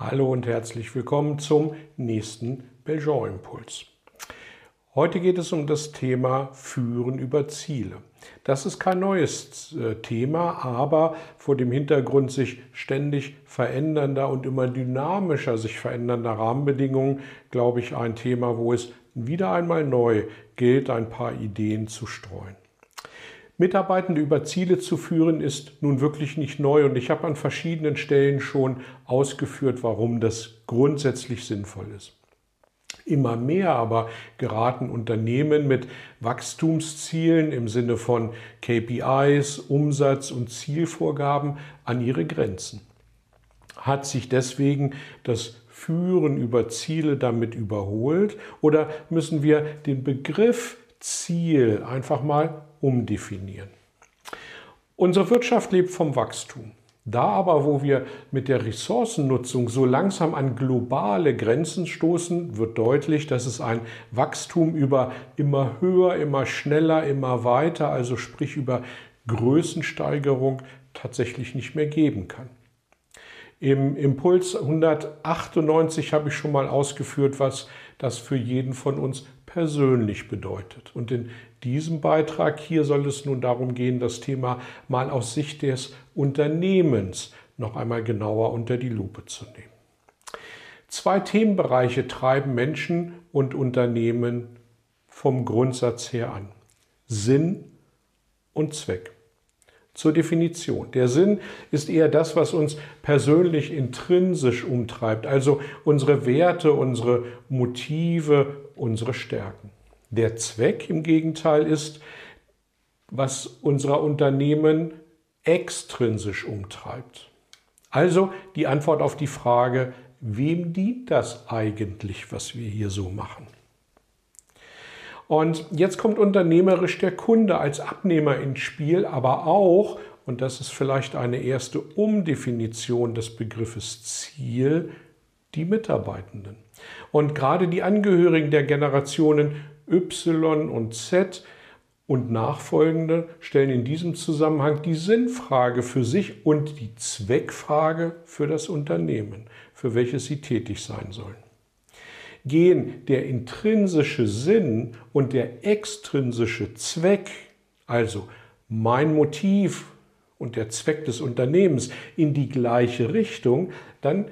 Hallo und herzlich willkommen zum nächsten Belgian Impuls. Heute geht es um das Thema Führen über Ziele. Das ist kein neues äh, Thema, aber vor dem Hintergrund sich ständig verändernder und immer dynamischer sich verändernder Rahmenbedingungen, glaube ich, ein Thema, wo es wieder einmal neu gilt, ein paar Ideen zu streuen. Mitarbeitende über Ziele zu führen, ist nun wirklich nicht neu und ich habe an verschiedenen Stellen schon ausgeführt, warum das grundsätzlich sinnvoll ist. Immer mehr aber geraten Unternehmen mit Wachstumszielen im Sinne von KPIs, Umsatz und Zielvorgaben an ihre Grenzen. Hat sich deswegen das Führen über Ziele damit überholt oder müssen wir den Begriff Ziel einfach mal umdefinieren. Unsere Wirtschaft lebt vom Wachstum. Da aber, wo wir mit der Ressourcennutzung so langsam an globale Grenzen stoßen, wird deutlich, dass es ein Wachstum über immer höher, immer schneller, immer weiter, also sprich über Größensteigerung tatsächlich nicht mehr geben kann. Im Impuls 198 habe ich schon mal ausgeführt, was das für jeden von uns persönlich bedeutet. Und in diesem Beitrag hier soll es nun darum gehen, das Thema mal aus Sicht des Unternehmens noch einmal genauer unter die Lupe zu nehmen. Zwei Themenbereiche treiben Menschen und Unternehmen vom Grundsatz her an. Sinn und Zweck. Zur Definition. Der Sinn ist eher das, was uns persönlich intrinsisch umtreibt, also unsere Werte, unsere Motive, unsere Stärken. Der Zweck im Gegenteil ist, was unser Unternehmen extrinsisch umtreibt. Also die Antwort auf die Frage, wem dient das eigentlich, was wir hier so machen? Und jetzt kommt unternehmerisch der Kunde als Abnehmer ins Spiel, aber auch, und das ist vielleicht eine erste Umdefinition des Begriffes Ziel, die Mitarbeitenden. Und gerade die Angehörigen der Generationen Y und Z und nachfolgende stellen in diesem Zusammenhang die Sinnfrage für sich und die Zweckfrage für das Unternehmen, für welches sie tätig sein sollen. Gehen der intrinsische Sinn und der extrinsische Zweck, also mein Motiv und der Zweck des Unternehmens in die gleiche Richtung, dann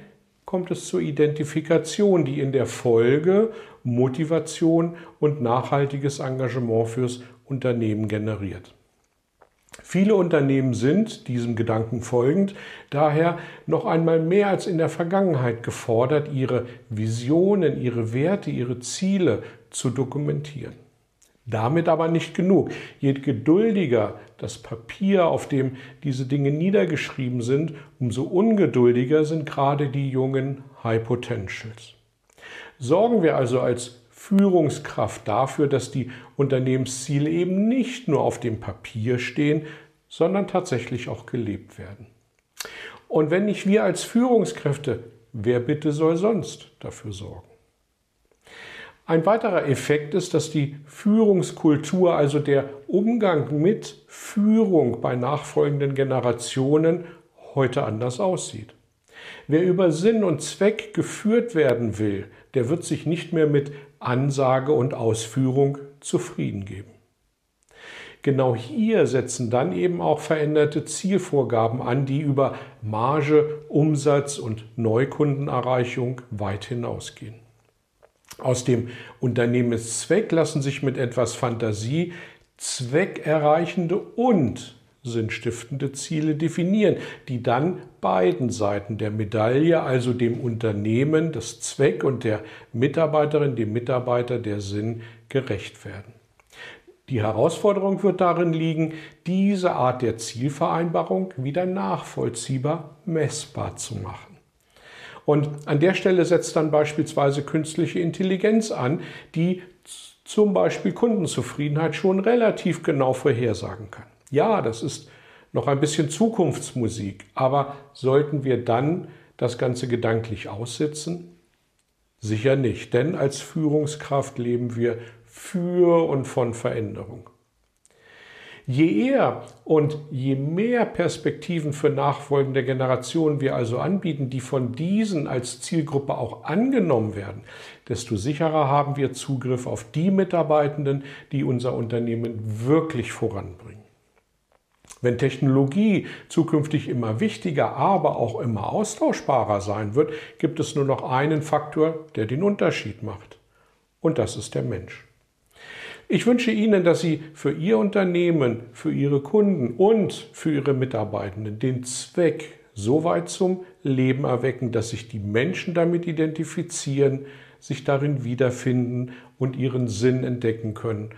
kommt es zur Identifikation, die in der Folge Motivation und nachhaltiges Engagement fürs Unternehmen generiert. Viele Unternehmen sind diesem Gedanken folgend daher noch einmal mehr als in der Vergangenheit gefordert, ihre Visionen, ihre Werte, ihre Ziele zu dokumentieren. Damit aber nicht genug. Je geduldiger das Papier, auf dem diese Dinge niedergeschrieben sind, umso ungeduldiger sind gerade die jungen High Potentials. Sorgen wir also als Führungskraft dafür, dass die Unternehmensziele eben nicht nur auf dem Papier stehen, sondern tatsächlich auch gelebt werden. Und wenn nicht wir als Führungskräfte, wer bitte soll sonst dafür sorgen? Ein weiterer Effekt ist, dass die Führungskultur, also der Umgang mit Führung bei nachfolgenden Generationen heute anders aussieht. Wer über Sinn und Zweck geführt werden will, der wird sich nicht mehr mit Ansage und Ausführung zufrieden geben. Genau hier setzen dann eben auch veränderte Zielvorgaben an, die über Marge, Umsatz und Neukundenerreichung weit hinausgehen. Aus dem Unternehmenszweck lassen sich mit etwas Fantasie zweckerreichende und sinnstiftende Ziele definieren, die dann beiden Seiten der Medaille, also dem Unternehmen, das Zweck und der Mitarbeiterin, dem Mitarbeiter, der Sinn gerecht werden. Die Herausforderung wird darin liegen, diese Art der Zielvereinbarung wieder nachvollziehbar messbar zu machen. Und an der Stelle setzt dann beispielsweise künstliche Intelligenz an, die zum Beispiel Kundenzufriedenheit schon relativ genau vorhersagen kann. Ja, das ist noch ein bisschen Zukunftsmusik, aber sollten wir dann das Ganze gedanklich aussitzen? Sicher nicht, denn als Führungskraft leben wir für und von Veränderung. Je eher und je mehr Perspektiven für nachfolgende Generationen wir also anbieten, die von diesen als Zielgruppe auch angenommen werden, desto sicherer haben wir Zugriff auf die Mitarbeitenden, die unser Unternehmen wirklich voranbringen. Wenn Technologie zukünftig immer wichtiger, aber auch immer austauschbarer sein wird, gibt es nur noch einen Faktor, der den Unterschied macht. Und das ist der Mensch. Ich wünsche Ihnen, dass Sie für Ihr Unternehmen, für Ihre Kunden und für Ihre Mitarbeitenden den Zweck so weit zum Leben erwecken, dass sich die Menschen damit identifizieren, sich darin wiederfinden und ihren Sinn entdecken können.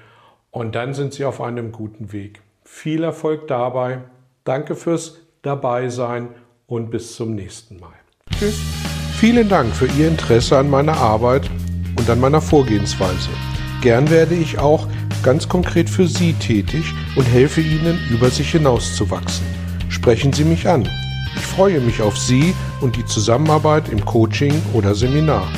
Und dann sind Sie auf einem guten Weg. Viel Erfolg dabei. Danke fürs Dabeisein und bis zum nächsten Mal. Tschüss. Vielen Dank für Ihr Interesse an meiner Arbeit und an meiner Vorgehensweise. Gern werde ich auch ganz konkret für Sie tätig und helfe Ihnen, über sich hinauszuwachsen. Sprechen Sie mich an. Ich freue mich auf Sie und die Zusammenarbeit im Coaching oder Seminar.